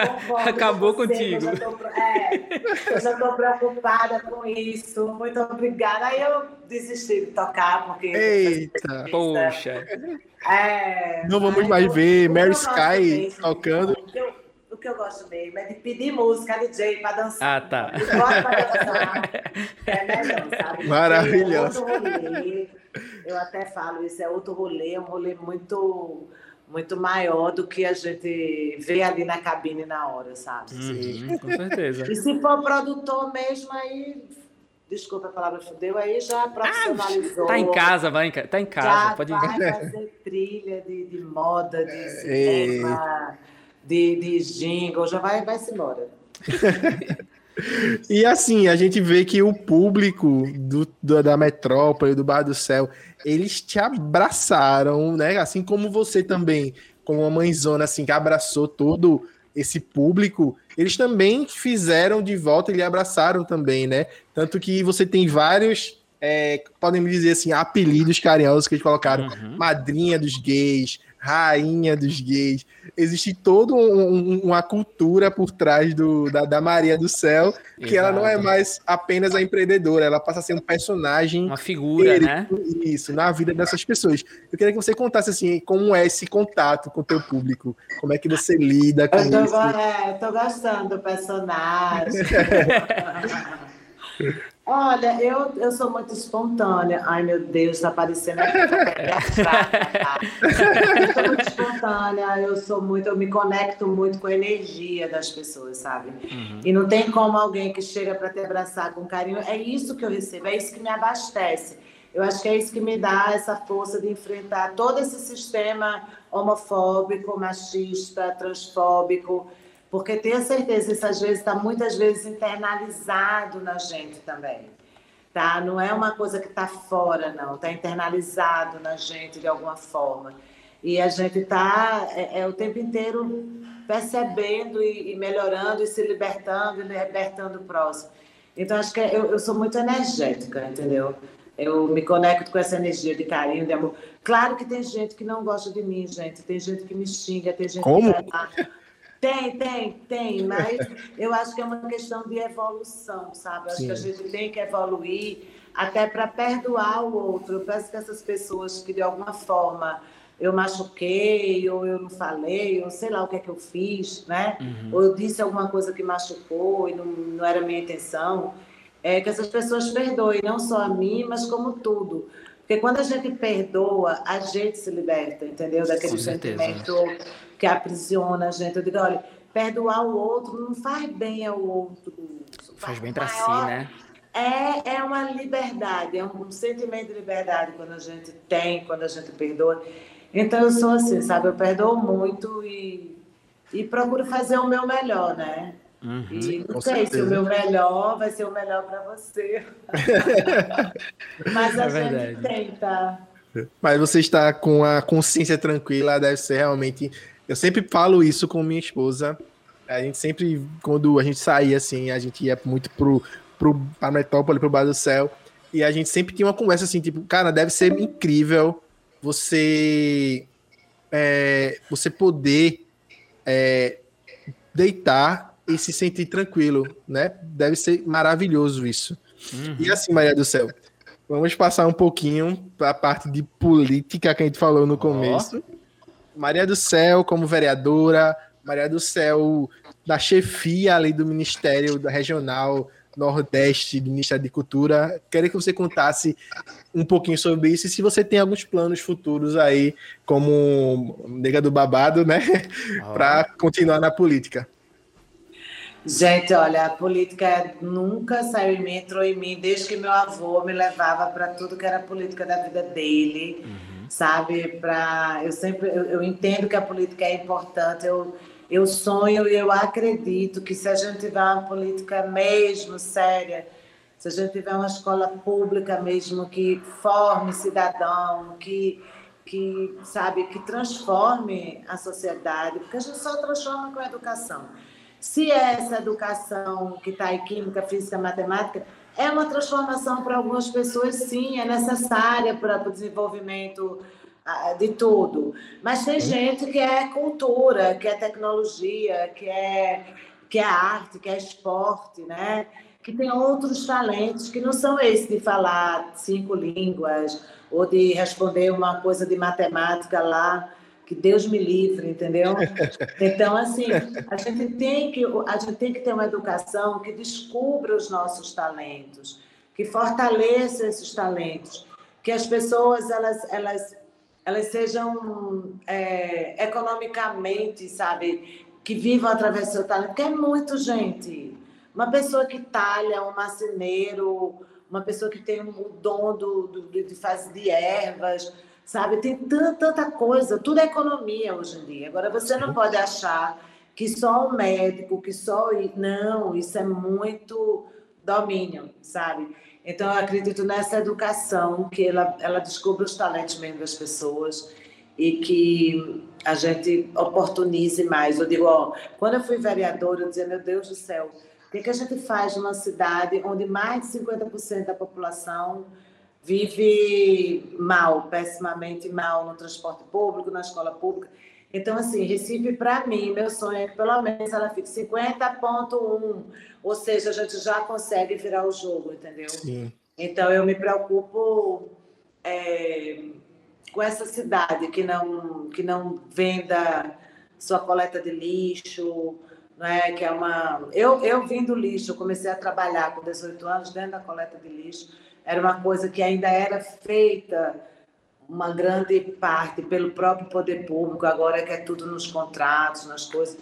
Acabou com contigo. Eu já, tô, é, eu já estou preocupada com isso, muito obrigada. Aí eu desisti de tocar, porque... Eita, poxa... É, não vamos mais ver Mary Sky tocando. Eu, que eu gosto mesmo é de pedir música DJ para dançar. Ah, tá. Eu gosto para dançar. É melhor, sabe? Maravilhoso. eu até falo, isso é outro rolê, é um rolê muito muito maior do que a gente vê ali na cabine na hora, sabe? Uhum, com certeza. E se for produtor mesmo, aí desculpa a palavra fudeu, aí já profissionalizou. Ah, tá em casa, vai em casa. Tá em casa, já pode vai fazer trilha de, de moda, de cinema, de, de jingle, já vai, vai se embora. e assim, a gente vê que o público do, do, da metrópole, do Bar do Céu, eles te abraçaram, né? Assim como você também, como uma mãezona, assim, que abraçou todo esse público, eles também fizeram de volta e lhe abraçaram também, né? Tanto que você tem vários, é, podemos dizer assim, apelidos carinhosos que eles colocaram. Uhum. Madrinha dos gays, rainha dos gays. Existe toda um, uma cultura por trás do, da, da Maria do Céu, que Exato. ela não é mais apenas a empreendedora, ela passa a ser um personagem. Uma figura, né? Isso, na vida dessas pessoas. Eu queria que você contasse assim, como é esse contato com o teu público, como é que você lida com eu tô, isso. É, eu tô gostando do personagem. Olha, eu, eu sou muito espontânea. Ai, meu Deus, está aparecendo aqui. eu sou muito espontânea, eu sou muito, eu me conecto muito com a energia das pessoas, sabe? Uhum. E não tem como alguém que chega para te abraçar com carinho. É isso que eu recebo, é isso que me abastece. Eu acho que é isso que me dá essa força de enfrentar todo esse sistema homofóbico, machista, transfóbico porque tenha certeza, isso às vezes está muitas vezes internalizado na gente também. Tá? Não é uma coisa que está fora, não. Está internalizado na gente de alguma forma. E a gente está é, é, o tempo inteiro percebendo e, e, melhorando e se libertando e libertando o próximo. Então, acho que é, eu, eu sou muito energética, entendeu? Eu me conecto com essa energia de carinho, de amor. Claro que tem gente que não gosta de mim, gente. Tem gente que me xinga, tem gente Como? que. Tem, tem, tem, mas eu acho que é uma questão de evolução, sabe? Acho Sim. que a gente tem que evoluir até para perdoar o outro. Eu peço que essas pessoas que de alguma forma eu machuquei, ou eu não falei, ou sei lá o que é que eu fiz, né? Uhum. Ou eu disse alguma coisa que machucou e não, não era minha intenção, é que essas pessoas perdoem, não só a mim, mas como tudo. Porque quando a gente perdoa, a gente se liberta, entendeu? Daquele sentimento que aprisiona a gente. Eu digo, olha, perdoar o outro não faz bem ao outro. Faz bem para si, né? É, é uma liberdade, é um sentimento de liberdade quando a gente tem, quando a gente perdoa. Então eu sou assim, sabe? Eu perdoo muito e, e procuro fazer o meu melhor, né? Uhum, e não sei certeza. se o meu melhor vai ser o melhor para você. Mas a é gente tenta. Mas você está com a consciência tranquila, deve ser realmente eu sempre falo isso com minha esposa. A gente sempre, quando a gente saía assim, a gente ia muito pro, pro, pra Metrópole, pro Bar do Céu. E a gente sempre tinha uma conversa assim, tipo, cara, deve ser incrível você é, você poder é, deitar e se sentir tranquilo, né? Deve ser maravilhoso isso. Uhum. E assim, Maria do Céu, vamos passar um pouquinho para a parte de política que a gente falou no começo. Oh. Maria do Céu como vereadora, Maria do Céu da chefia ali do Ministério da Regional Nordeste do Ministério de Cultura. Queria que você contasse um pouquinho sobre isso e se você tem alguns planos futuros aí, como nega do babado, né? Oh. Para continuar na política. Gente, olha, a política nunca saiu em mim, entrou em mim desde que meu avô me levava para tudo que era política da vida dele. Uhum sabe? Para eu sempre eu, eu, entendo que a política é importante. Eu Eu sonho e eu acredito que se a gente tiver uma política mesmo séria, se a gente tiver uma escola pública mesmo que forme cidadão, que que sabe que transforme a sociedade, porque a gente só transforma com a educação. Se essa educação que está em química, física, matemática, é uma transformação para algumas pessoas, sim, é necessária para o desenvolvimento ah, de tudo. Mas tem gente que é cultura, que é tecnologia, que é, que é arte, que é esporte, né? que tem outros talentos que não são esses de falar cinco línguas ou de responder uma coisa de matemática lá, que Deus me livre, entendeu? Então, assim, a gente tem que, a gente tem que ter uma educação que descubra os nossos talentos, que fortaleça esses talentos, que as pessoas elas, elas, elas sejam é, economicamente, sabe, que vivam através do seu talento, porque é muito gente. Uma pessoa que talha, um marceneiro, uma pessoa que tem o dom do, do, de fazer de ervas, sabe? Tem tanta, tanta coisa, tudo é economia hoje em dia. Agora, você não pode achar que só o médico, que só. Não, isso é muito domínio, sabe? Então, eu acredito nessa educação, que ela, ela descubra os talentos mesmo das pessoas e que a gente oportunize mais. Eu digo, ó, quando eu fui vereadora, eu dizia, meu Deus do céu, o que, que a gente faz numa cidade onde mais de 50% da população vive mal, pessimamente mal no transporte público, na escola pública. Então, assim, Recife, para mim, meu sonho é que pelo menos ela fique 50,1, ou seja, a gente já consegue virar o jogo, entendeu? Sim. Então, eu me preocupo é, com essa cidade que não, que não venda sua coleta de lixo, né, que é uma... Eu, eu vim do lixo, comecei a trabalhar com 18 anos dentro da coleta de lixo, era uma coisa que ainda era feita uma grande parte pelo próprio poder público, agora é que é tudo nos contratos, nas coisas.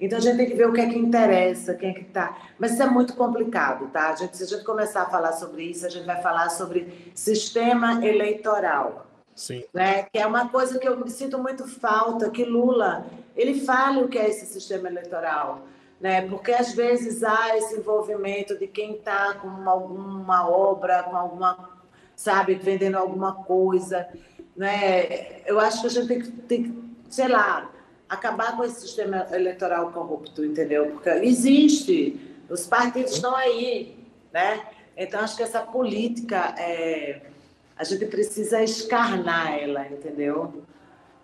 Então a gente tem que ver o que é que interessa, quem é que está. Mas isso é muito complicado, tá? A gente, se a gente começar a falar sobre isso, a gente vai falar sobre sistema eleitoral. Sim. Né? Que é uma coisa que eu me sinto muito falta, que Lula ele fale o que é esse sistema eleitoral né? Porque às vezes há esse envolvimento de quem está com uma, alguma obra, com alguma, sabe, vendendo alguma coisa, né? Eu acho que a gente tem que, tem que sei lá, acabar com esse sistema eleitoral corrupto, entendeu? Porque existe, os partidos estão aí, né? Então acho que essa política é, a gente precisa escarnar ela, entendeu?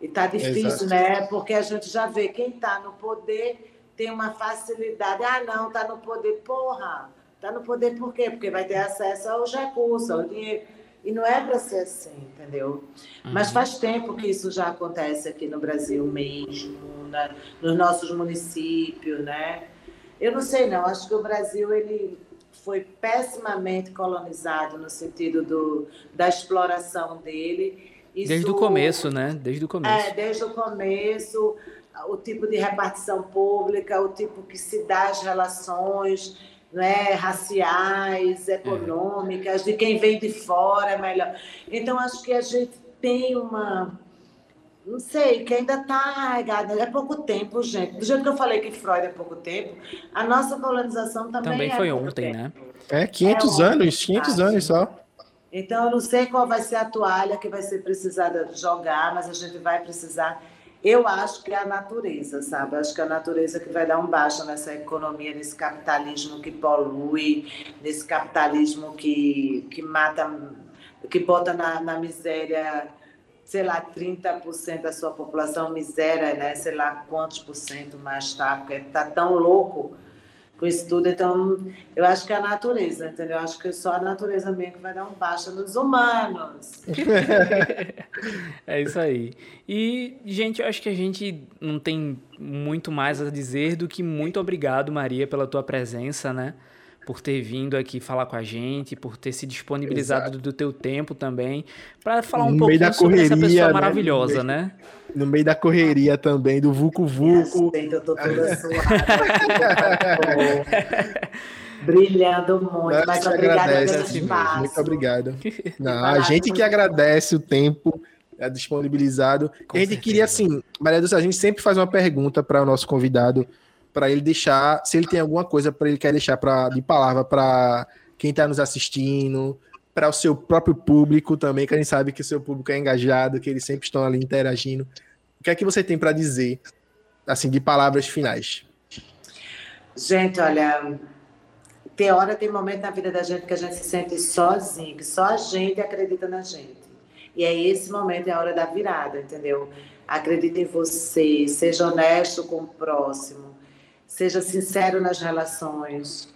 E tá difícil, Exato. né? Porque a gente já vê quem está no poder tem uma facilidade. Ah, não, está no poder. Porra, está no poder por quê? Porque vai ter acesso aos recursos, ao dinheiro. E não é para ser assim, entendeu? Uhum. Mas faz tempo que isso já acontece aqui no Brasil mesmo, né? nos nossos municípios, né? Eu não sei, não. Acho que o Brasil ele foi pessimamente colonizado no sentido do, da exploração dele. Isso, desde o começo, né? Desde o começo. É, desde o começo o tipo de repartição pública, o tipo que se dá as relações né, raciais, econômicas, de quem vem de fora é melhor. Então, acho que a gente tem uma. Não sei, que ainda está arraigada. É pouco tempo, gente. Do jeito que eu falei que Freud é pouco tempo, a nossa colonização também, também é foi ontem, tempo. né? É, 500 é anos, 500 anos só. Então, eu não sei qual vai ser a toalha que vai ser precisada jogar, mas a gente vai precisar eu acho que é a natureza, sabe? Acho que é a natureza que vai dar um baixo nessa economia, nesse capitalismo que polui, nesse capitalismo que, que mata, que bota na, na miséria, sei lá, 30% da sua população, miséria, né? Sei lá quantos por cento mais tá, porque tá tão louco com isso tudo. Então, eu acho que é a natureza, entendeu? Eu acho que só a natureza mesmo vai dar um baixa nos humanos. é isso aí. E, gente, eu acho que a gente não tem muito mais a dizer do que muito obrigado, Maria, pela tua presença, né? Por ter vindo aqui falar com a gente, por ter se disponibilizado Exato. do teu tempo também, para falar um no pouquinho sobre essa pessoa né? maravilhosa, no meio, né? No meio da correria também, do Vucu Vucu. Eu tô toda suada. Brilhando muito, mas obrigada pelo espaço. Muito obrigado. Não, a gente que agradece o tempo é disponibilizado. Com a gente certeza. queria, assim, Maria do Céu, a gente sempre faz uma pergunta para o nosso convidado, para ele deixar, se ele tem alguma coisa para ele quer deixar pra, de palavra para quem está nos assistindo, para o seu próprio público também, que a gente sabe que o seu público é engajado, que eles sempre estão ali interagindo. O que é que você tem para dizer, assim, de palavras finais? Gente, olha, tem hora, tem momento na vida da gente que a gente se sente sozinho, que só a gente acredita na gente. E é esse momento, é a hora da virada, entendeu? Acredite em você, seja honesto com o próximo, seja sincero nas relações,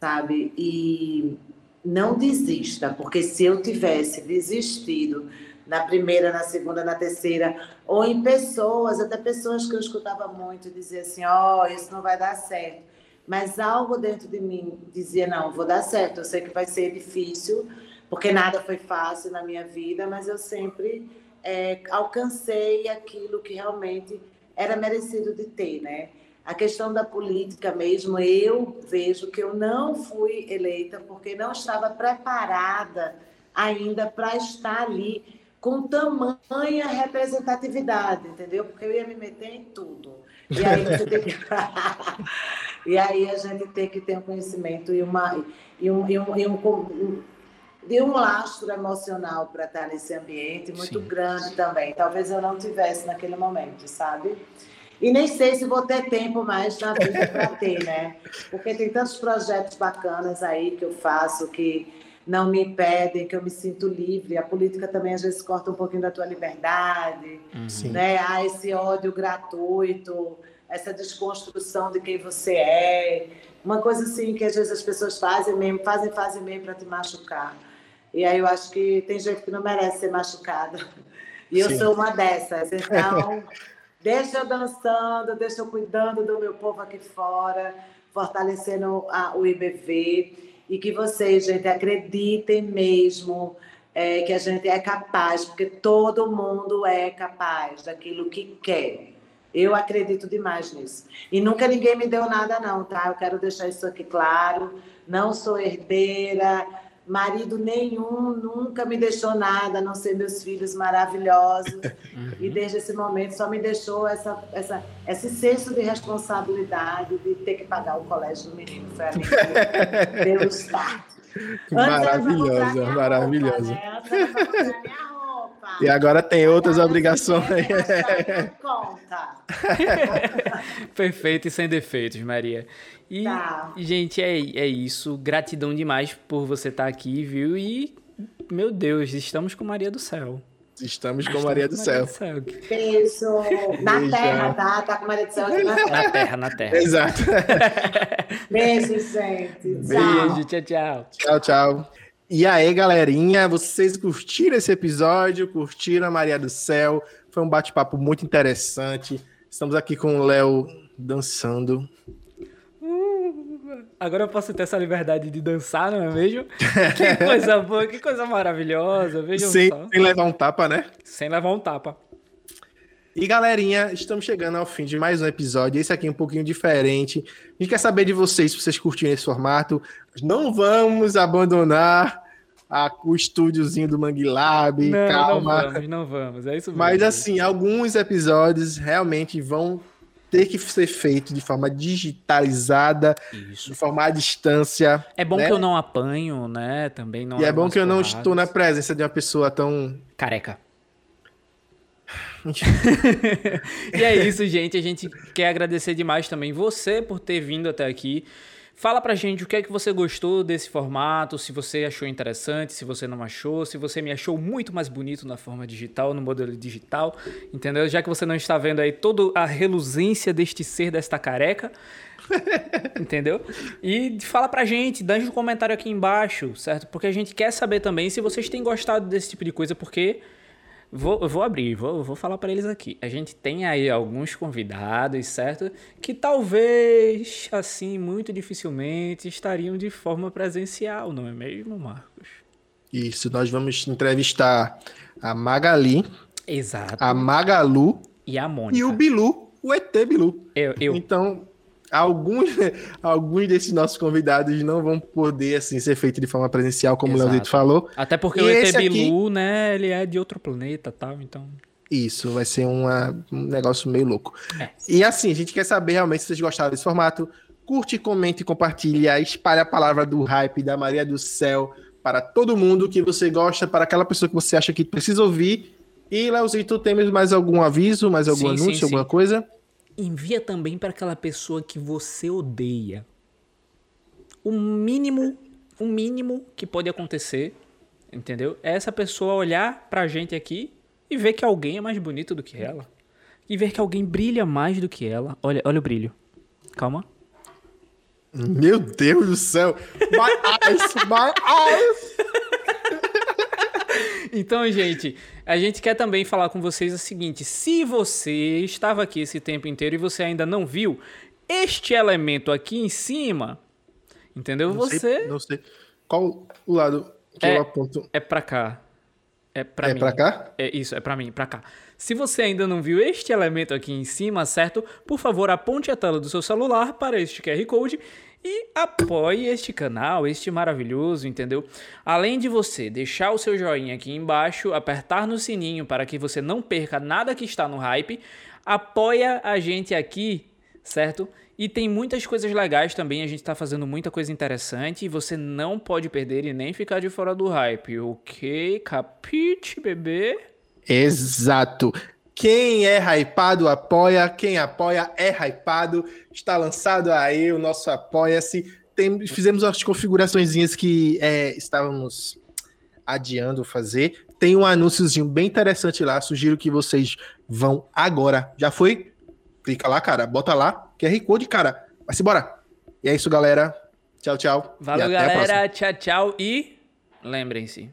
sabe? E não desista, porque se eu tivesse desistido na primeira, na segunda, na terceira, ou em pessoas, até pessoas que eu escutava muito dizer assim, ó, oh, isso não vai dar certo mas algo dentro de mim dizia: não, vou dar certo. Eu sei que vai ser difícil, porque nada foi fácil na minha vida, mas eu sempre é, alcancei aquilo que realmente era merecido de ter, né? A questão da política mesmo, eu vejo que eu não fui eleita porque não estava preparada ainda para estar ali com tamanha representatividade, entendeu? Porque eu ia me meter em tudo. E aí você tem que. e aí a gente tem que ter um conhecimento e, uma, e, um, e, um, e um, de um lastro emocional para estar nesse ambiente muito Sim. grande também. Talvez eu não tivesse naquele momento, sabe? E nem sei se vou ter tempo mais na vida para ter, né? Porque tem tantos projetos bacanas aí que eu faço que não me impedem, que eu me sinto livre. A política também às vezes corta um pouquinho da tua liberdade, uhum. né? Ah, esse ódio gratuito, essa desconstrução de quem você é, uma coisa assim que às vezes as pessoas fazem mesmo, fazem, fazem mesmo para te machucar. E aí eu acho que tem gente que não merece ser machucada. E eu Sim. sou uma dessas. Então, deixa eu dançando, deixa eu cuidando do meu povo aqui fora, fortalecendo a, o IBV e que vocês, gente, acreditem mesmo é, que a gente é capaz, porque todo mundo é capaz daquilo que quer. Eu acredito demais nisso. E nunca ninguém me deu nada, não, tá? Eu quero deixar isso aqui claro. Não sou herdeira, marido nenhum nunca me deixou nada, a não ser meus filhos maravilhosos. Uhum. E desde esse momento só me deixou essa, essa, esse senso de responsabilidade de ter que pagar o colégio do menino. Foi a minha deu start. Maravilhosa, maravilhosa. E agora tem outras obrigações. Conta. Perfeito e sem defeitos, Maria. E, tá. gente, é, é isso. Gratidão demais por você estar aqui, viu? E, meu Deus, estamos com Maria do Céu. Estamos com Maria do Céu. Céu. Beijo. Na Beijo. terra, tá? Tá com Maria do Céu aqui na terra. Na terra, na terra. Exato. Beijo, gente. Beijo, tchau, tchau. Tchau, tchau. E aí, galerinha, vocês curtiram esse episódio? Curtiram a Maria do Céu? Foi um bate-papo muito interessante. Estamos aqui com o Léo dançando. Agora eu posso ter essa liberdade de dançar, não é mesmo? Que coisa boa, que coisa maravilhosa. Vejam sem, só. sem levar um tapa, né? Sem levar um tapa. E galerinha, estamos chegando ao fim de mais um episódio. Esse aqui é um pouquinho diferente. A gente quer saber de vocês, se vocês curtiram esse formato. Não vamos abandonar a, o estúdiozinho do Mangue Lab. Não, calma. Não vamos, não vamos. É isso mesmo. Mas assim, alguns episódios realmente vão ter que ser feito de forma digitalizada, Isso. de forma à distância. É bom né? que eu não apanho, né? Também não. E é bom que eu não estou na presença de uma pessoa tão careca. e é isso, gente. A gente quer agradecer demais também você por ter vindo até aqui. Fala pra gente o que é que você gostou desse formato, se você achou interessante, se você não achou, se você me achou muito mais bonito na forma digital, no modelo digital, entendeu? Já que você não está vendo aí toda a reluzência deste ser, desta careca, entendeu? E fala pra gente, deixa um comentário aqui embaixo, certo? Porque a gente quer saber também se vocês têm gostado desse tipo de coisa, porque Vou, vou abrir, vou, vou falar para eles aqui. A gente tem aí alguns convidados, certo? Que talvez, assim, muito dificilmente estariam de forma presencial, não é mesmo, Marcos? Isso, nós vamos entrevistar a Magali, Exato. a Magalu e a Mônica. E o Bilu, o ET Bilu. Eu, eu. Então, alguns, alguns desses nossos convidados não vão poder assim ser feito de forma presencial, como Exato. o Leozito falou. Até porque E o ET esse aqui- Bilu, né, ele é de outro planeta tal, então... Isso, vai ser uma- um negócio meio louco. É. E assim, a gente quer saber realmente se vocês gostaram desse formato. Curte, comente, compartilha, espalha a palavra do hype da Maria do Céu para todo mundo que você gosta, para aquela pessoa que você acha que precisa ouvir. E, Leozito, temos mais algum aviso, mais algum Sim, sim, anúncio, sim. alguma coisa? Envia também para aquela pessoa que você odeia. O mínimo, o mínimo que pode acontecer, entendeu? É essa pessoa olhar pra gente aqui e ver que alguém é mais bonito do que ela. E ver que alguém brilha mais do que ela. Olha, olha o brilho. Calma. Meu Deus do céu! My eyes, my eyes! Então, gente, a gente quer também falar com vocês o seguinte: se você estava aqui esse tempo inteiro e você ainda não viu este elemento aqui em cima, entendeu? Não sei- você não sei. Qual o lado que É. eu aponto? é pra cá. É pra é mim. pra cá? É isso, é pra mim, pra cá. Se você ainda não viu este elemento aqui em cima, certo? Por favor, aponte a tela do seu celular para este QR Code e apoie este canal, este maravilhoso, entendeu? Além de você deixar o seu joinha aqui embaixo, apertar no sininho para que você não perca nada que está no hype, apoia a gente aqui, certo? E tem muitas coisas legais também, a gente tá fazendo muita coisa interessante e você não pode perder e nem ficar de fora do hype, ok? Capite, bebê? Exato. Quem é hypado apoia, quem apoia é hypado. Está lançado aí o nosso Apoia-se. Fizemos umas configurações que é, estávamos adiando fazer. Tem um anúnciozinho bem interessante lá. Sugiro que vocês vão agora. Já foi? Clica lá, cara. Bota lá. QR Code, cara. Vai se embora. E é isso, galera. Tchau, tchau. Valeu, galera. Tchau, tchau. E lembrem-se: